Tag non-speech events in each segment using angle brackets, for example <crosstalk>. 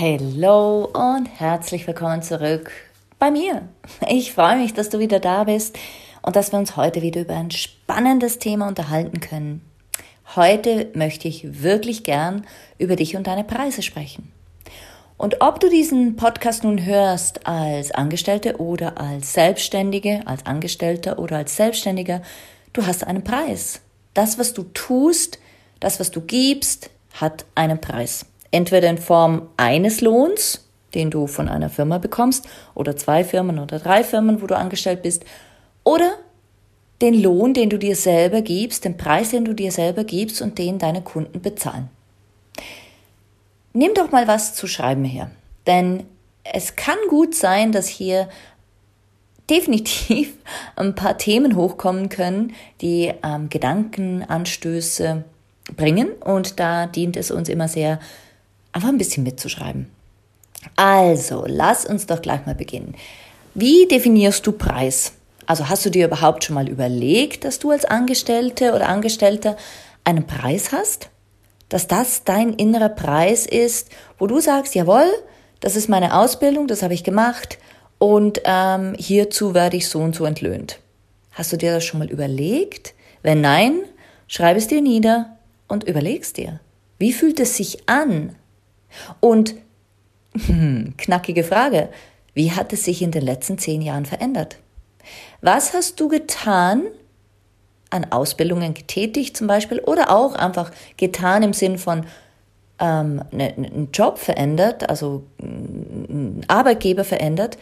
Hallo und herzlich willkommen zurück bei mir. Ich freue mich, dass du wieder da bist und dass wir uns heute wieder über ein spannendes Thema unterhalten können. Heute möchte ich wirklich gern über dich und deine Preise sprechen. Und ob du diesen Podcast nun hörst als Angestellte oder als Selbstständige, als Angestellter oder als Selbstständiger, du hast einen Preis. Das, was du tust, das, was du gibst, hat einen Preis. Entweder in Form eines Lohns, den du von einer Firma bekommst, oder zwei Firmen oder drei Firmen, wo du angestellt bist, oder den Lohn, den du dir selber gibst, den Preis, den du dir selber gibst und den deine Kunden bezahlen. Nimm doch mal was zu schreiben her, denn es kann gut sein, dass hier definitiv <laughs> ein paar Themen hochkommen können, die ähm, Gedankenanstöße bringen und da dient es uns immer sehr, einfach ein bisschen mitzuschreiben. Also, lass uns doch gleich mal beginnen. Wie definierst du Preis? Also hast du dir überhaupt schon mal überlegt, dass du als Angestellte oder Angestellter einen Preis hast? Dass das dein innerer Preis ist, wo du sagst, jawohl, das ist meine Ausbildung, das habe ich gemacht und ähm, hierzu werde ich so und so entlöhnt. Hast du dir das schon mal überlegt? Wenn nein, schreib es dir nieder und überlegst dir. Wie fühlt es sich an, und hm, knackige Frage, wie hat es sich in den letzten zehn Jahren verändert? Was hast du getan, an Ausbildungen getätigt zum Beispiel oder auch einfach getan im Sinn von ähm, ne, ne, einen Job verändert, also einen Arbeitgeber verändert,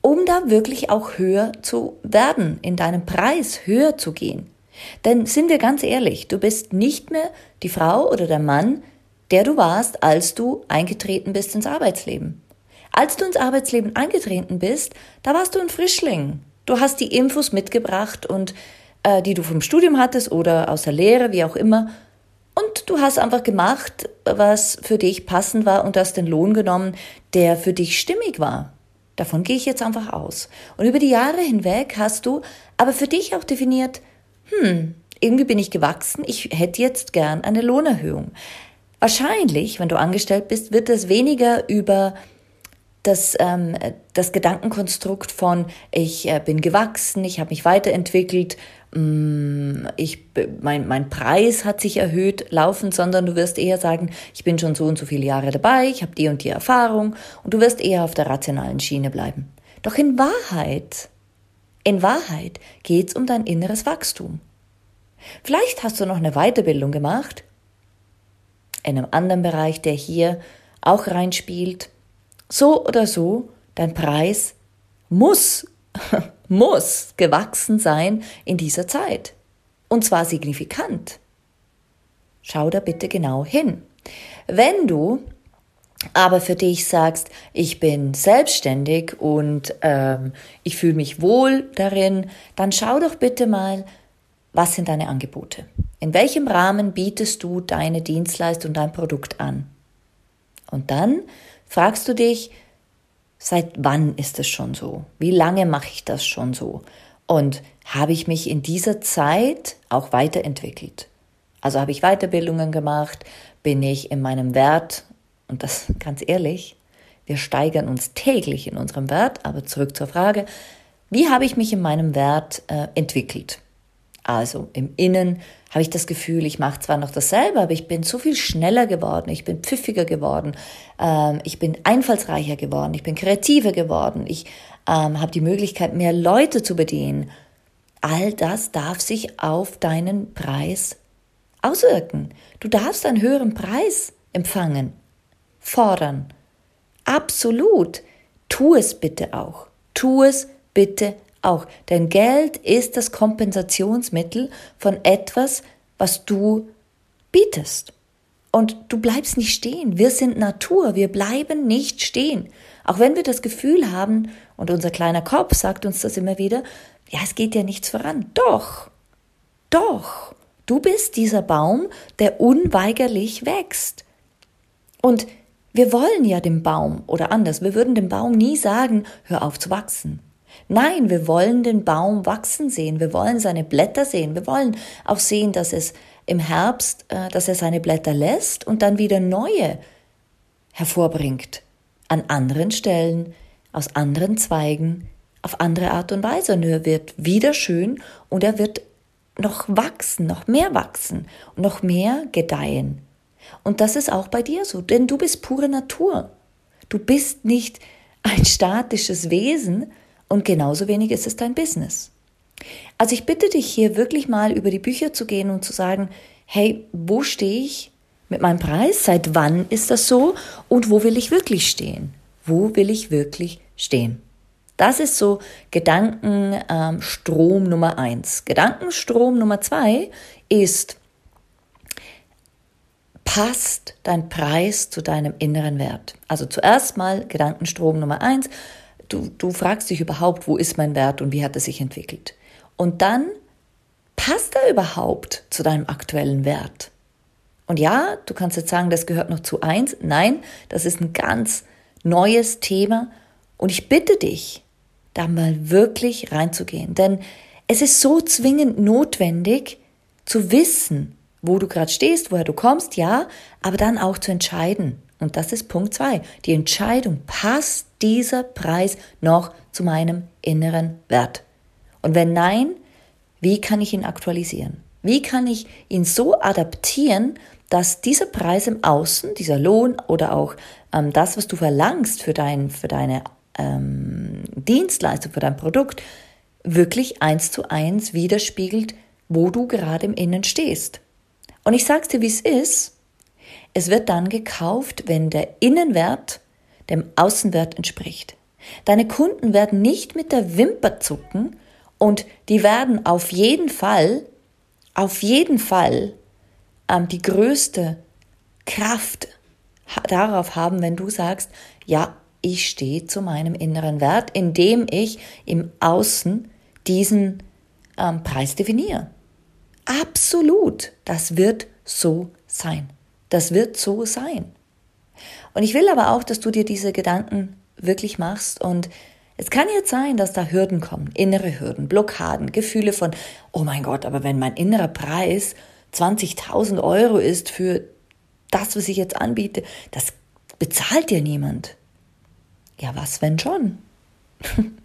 um da wirklich auch höher zu werden, in deinem Preis höher zu gehen. Denn sind wir ganz ehrlich, du bist nicht mehr die Frau oder der Mann, der du warst, als du eingetreten bist ins Arbeitsleben. Als du ins Arbeitsleben eingetreten bist, da warst du ein Frischling. Du hast die Infos mitgebracht und äh, die du vom Studium hattest oder aus der Lehre, wie auch immer. Und du hast einfach gemacht, was für dich passend war und hast den Lohn genommen, der für dich stimmig war. Davon gehe ich jetzt einfach aus. Und über die Jahre hinweg hast du aber für dich auch definiert, hm, irgendwie bin ich gewachsen, ich hätte jetzt gern eine Lohnerhöhung. Wahrscheinlich, wenn du angestellt bist, wird es weniger über das, ähm, das Gedankenkonstrukt von ich äh, bin gewachsen, ich habe mich weiterentwickelt, mm, ich, mein, mein Preis hat sich erhöht laufen, sondern du wirst eher sagen, ich bin schon so und so viele Jahre dabei, ich habe die und die Erfahrung und du wirst eher auf der rationalen Schiene bleiben. Doch in Wahrheit, in Wahrheit geht's um dein inneres Wachstum. Vielleicht hast du noch eine Weiterbildung gemacht einem anderen Bereich, der hier auch reinspielt. So oder so, dein Preis muss, <laughs> muss gewachsen sein in dieser Zeit. Und zwar signifikant. Schau da bitte genau hin. Wenn du aber für dich sagst, ich bin selbstständig und ähm, ich fühle mich wohl darin, dann schau doch bitte mal, was sind deine Angebote? In welchem Rahmen bietest du deine Dienstleistung, dein Produkt an? Und dann fragst du dich, seit wann ist es schon so? Wie lange mache ich das schon so? Und habe ich mich in dieser Zeit auch weiterentwickelt? Also habe ich Weiterbildungen gemacht? Bin ich in meinem Wert? Und das <laughs> ganz ehrlich, wir steigern uns täglich in unserem Wert. Aber zurück zur Frage, wie habe ich mich in meinem Wert äh, entwickelt? Also im Innen habe ich das Gefühl, ich mache zwar noch dasselbe, aber ich bin so viel schneller geworden, ich bin pfiffiger geworden, ähm, ich bin einfallsreicher geworden, ich bin kreativer geworden, ich ähm, habe die Möglichkeit, mehr Leute zu bedienen. All das darf sich auf deinen Preis auswirken. Du darfst einen höheren Preis empfangen, fordern. Absolut. Tu es bitte auch. Tu es bitte auch. Denn Geld ist das Kompensationsmittel von etwas, was du bietest. Und du bleibst nicht stehen. Wir sind Natur. Wir bleiben nicht stehen. Auch wenn wir das Gefühl haben, und unser kleiner Kopf sagt uns das immer wieder, ja, es geht ja nichts voran. Doch, doch, du bist dieser Baum, der unweigerlich wächst. Und wir wollen ja dem Baum, oder anders, wir würden dem Baum nie sagen, hör auf zu wachsen. Nein, wir wollen den Baum wachsen sehen, wir wollen seine Blätter sehen, wir wollen auch sehen, dass es im Herbst, äh, dass er seine Blätter lässt und dann wieder neue hervorbringt. An anderen Stellen, aus anderen Zweigen, auf andere Art und Weise. Und er wird wieder schön und er wird noch wachsen, noch mehr wachsen noch mehr gedeihen. Und das ist auch bei dir so, denn du bist pure Natur. Du bist nicht ein statisches Wesen und genauso wenig ist es dein Business. Also ich bitte dich hier wirklich mal über die Bücher zu gehen und zu sagen, hey, wo stehe ich mit meinem Preis? Seit wann ist das so? Und wo will ich wirklich stehen? Wo will ich wirklich stehen? Das ist so Gedankenstrom ähm, Nummer eins. Gedankenstrom Nummer zwei ist, passt dein Preis zu deinem inneren Wert? Also zuerst mal Gedankenstrom Nummer eins. Du, du fragst dich überhaupt, wo ist mein Wert und wie hat er sich entwickelt? Und dann passt er überhaupt zu deinem aktuellen Wert? Und ja, du kannst jetzt sagen, das gehört noch zu eins. Nein, das ist ein ganz neues Thema. Und ich bitte dich, da mal wirklich reinzugehen. Denn es ist so zwingend notwendig zu wissen, wo du gerade stehst, woher du kommst, ja, aber dann auch zu entscheiden. Und das ist Punkt zwei. Die Entscheidung, passt dieser Preis noch zu meinem inneren Wert? Und wenn nein, wie kann ich ihn aktualisieren? Wie kann ich ihn so adaptieren, dass dieser Preis im Außen, dieser Lohn oder auch ähm, das, was du verlangst für, dein, für deine ähm, Dienstleistung, für dein Produkt, wirklich eins zu eins widerspiegelt, wo du gerade im Innen stehst. Und ich sag's dir, wie es ist. Es wird dann gekauft, wenn der Innenwert dem Außenwert entspricht. Deine Kunden werden nicht mit der Wimper zucken und die werden auf jeden Fall, auf jeden Fall ähm, die größte Kraft darauf haben, wenn du sagst, ja, ich stehe zu meinem inneren Wert, indem ich im Außen diesen ähm, Preis definiere. Absolut, das wird so sein. Das wird so sein. Und ich will aber auch, dass du dir diese Gedanken wirklich machst und es kann jetzt sein, dass da Hürden kommen, innere Hürden, Blockaden, Gefühle von, oh mein Gott, aber wenn mein innerer Preis 20.000 Euro ist für das, was ich jetzt anbiete, das bezahlt dir niemand. Ja, was wenn schon? <laughs>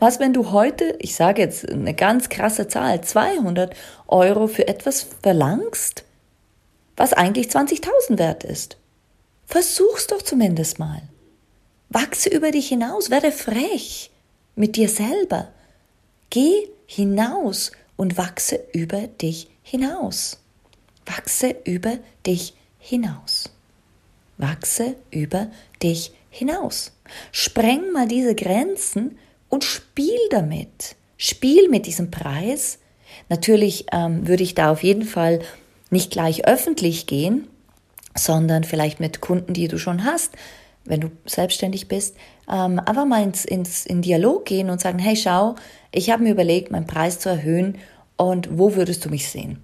Was, wenn du heute, ich sage jetzt eine ganz krasse Zahl, 200 Euro für etwas verlangst, was eigentlich 20.000 wert ist? Versuch's doch zumindest mal. Wachse über dich hinaus, werde frech mit dir selber. Geh hinaus und wachse über dich hinaus. Wachse über dich hinaus. Wachse über dich hinaus. Spreng mal diese Grenzen und spiel damit. Spiel mit diesem Preis. Natürlich ähm, würde ich da auf jeden Fall nicht gleich öffentlich gehen, sondern vielleicht mit Kunden, die du schon hast, wenn du selbstständig bist, ähm, einfach mal ins, ins, in Dialog gehen und sagen, hey, schau, ich habe mir überlegt, meinen Preis zu erhöhen und wo würdest du mich sehen?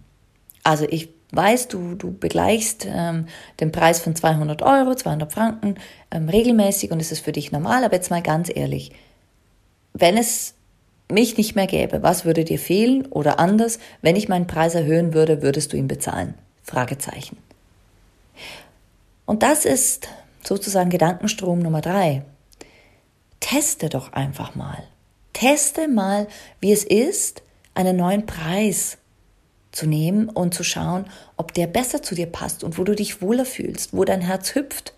Also ich weiß, du, du begleichst ähm, den Preis von 200 Euro, 200 Franken ähm, regelmäßig und es ist für dich normal, aber jetzt mal ganz ehrlich, wenn es mich nicht mehr gäbe, was würde dir fehlen oder anders, wenn ich meinen Preis erhöhen würde, würdest du ihn bezahlen? Fragezeichen. Und das ist sozusagen Gedankenstrom Nummer drei. Teste doch einfach mal. Teste mal, wie es ist, einen neuen Preis zu nehmen und zu schauen, ob der besser zu dir passt und wo du dich wohler fühlst, wo dein Herz hüpft.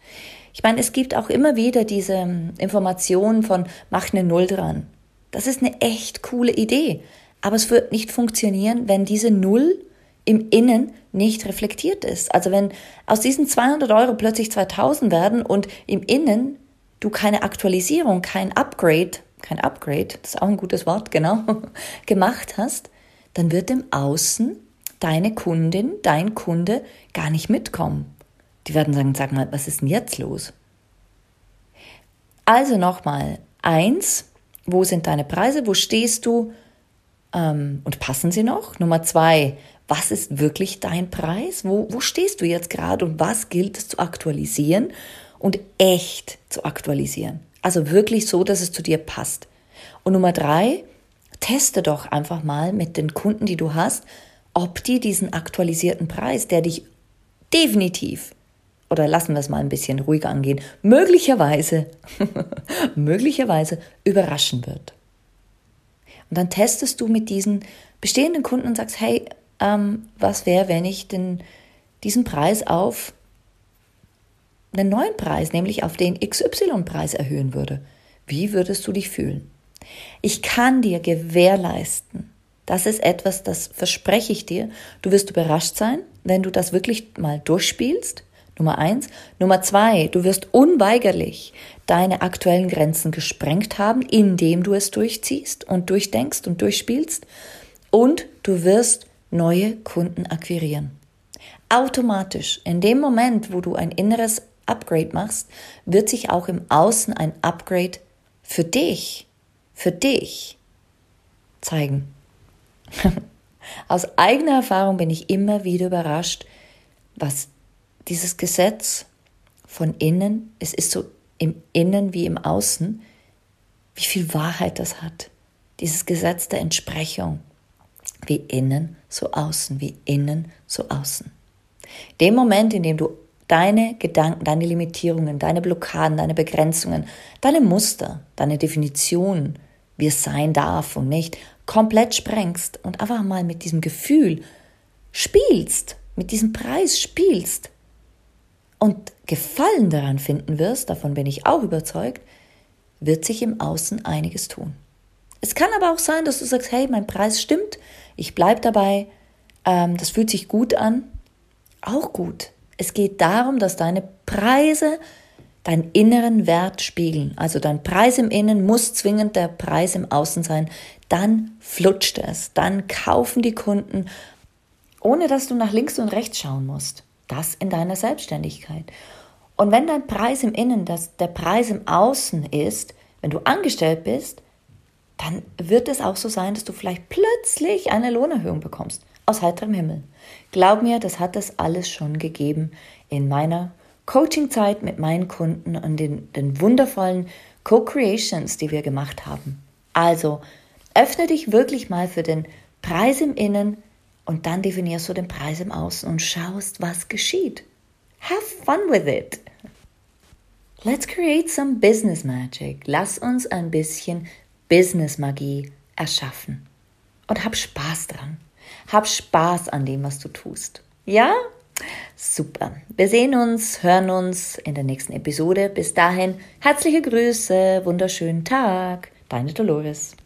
Ich meine, es gibt auch immer wieder diese ähm, Informationen von mach eine Null dran. Das ist eine echt coole Idee. Aber es wird nicht funktionieren, wenn diese Null im Innen nicht reflektiert ist. Also wenn aus diesen 200 Euro plötzlich 2000 werden und im Innen du keine Aktualisierung, kein Upgrade, kein Upgrade, das ist auch ein gutes Wort, genau, <laughs> gemacht hast, dann wird im Außen deine Kundin, dein Kunde gar nicht mitkommen. Die werden sagen, sag mal, was ist denn jetzt los? Also nochmal, eins, wo sind deine Preise, wo stehst du ähm, und passen sie noch? Nummer zwei, was ist wirklich dein Preis? Wo, wo stehst du jetzt gerade und was gilt es zu aktualisieren und echt zu aktualisieren? Also wirklich so, dass es zu dir passt. Und Nummer drei, teste doch einfach mal mit den Kunden, die du hast, ob die diesen aktualisierten Preis, der dich definitiv, oder lassen wir es mal ein bisschen ruhiger angehen, möglicherweise, <laughs> möglicherweise überraschen wird. Und dann testest du mit diesen bestehenden Kunden und sagst, hey, ähm, was wäre, wenn ich den, diesen Preis auf einen neuen Preis, nämlich auf den XY-Preis erhöhen würde? Wie würdest du dich fühlen? Ich kann dir gewährleisten, das ist etwas, das verspreche ich dir. Du wirst überrascht sein, wenn du das wirklich mal durchspielst. Nummer eins. Nummer zwei, du wirst unweigerlich deine aktuellen Grenzen gesprengt haben, indem du es durchziehst und durchdenkst und durchspielst. Und du wirst neue Kunden akquirieren. Automatisch, in dem Moment, wo du ein inneres Upgrade machst, wird sich auch im Außen ein Upgrade für dich, für dich zeigen. <laughs> Aus eigener Erfahrung bin ich immer wieder überrascht, was dieses Gesetz von innen, es ist so im Innen wie im Außen, wie viel Wahrheit das hat. Dieses Gesetz der Entsprechung. Wie innen, so außen, wie innen, so außen. Dem Moment, in dem du deine Gedanken, deine Limitierungen, deine Blockaden, deine Begrenzungen, deine Muster, deine Definitionen, wie es sein darf und nicht, komplett sprengst und einfach mal mit diesem Gefühl spielst, mit diesem Preis spielst und Gefallen daran finden wirst, davon bin ich auch überzeugt, wird sich im Außen einiges tun. Es kann aber auch sein, dass du sagst, hey, mein Preis stimmt, ich bleibe dabei, ähm, das fühlt sich gut an. Auch gut. Es geht darum, dass deine Preise deinen inneren Wert spiegeln. Also dein Preis im Innen muss zwingend der Preis im Außen sein. Dann flutscht es. Dann kaufen die Kunden, ohne dass du nach links und rechts schauen musst. Das in deiner Selbstständigkeit. Und wenn dein Preis im Innen das der Preis im Außen ist, wenn du angestellt bist, dann wird es auch so sein, dass du vielleicht plötzlich eine Lohnerhöhung bekommst. Aus heiterem Himmel. Glaub mir, das hat es alles schon gegeben in meiner Coaching-Zeit mit meinen Kunden und den, den wundervollen Co-Creations, die wir gemacht haben. Also öffne dich wirklich mal für den Preis im Innen und dann definierst du den Preis im Außen und schaust, was geschieht. Have fun with it. Let's create some business magic. Lass uns ein bisschen Business Magie erschaffen. Und hab Spaß dran. Hab Spaß an dem, was du tust. Ja? Super. Wir sehen uns, hören uns in der nächsten Episode. Bis dahin, herzliche Grüße, wunderschönen Tag. Deine Dolores.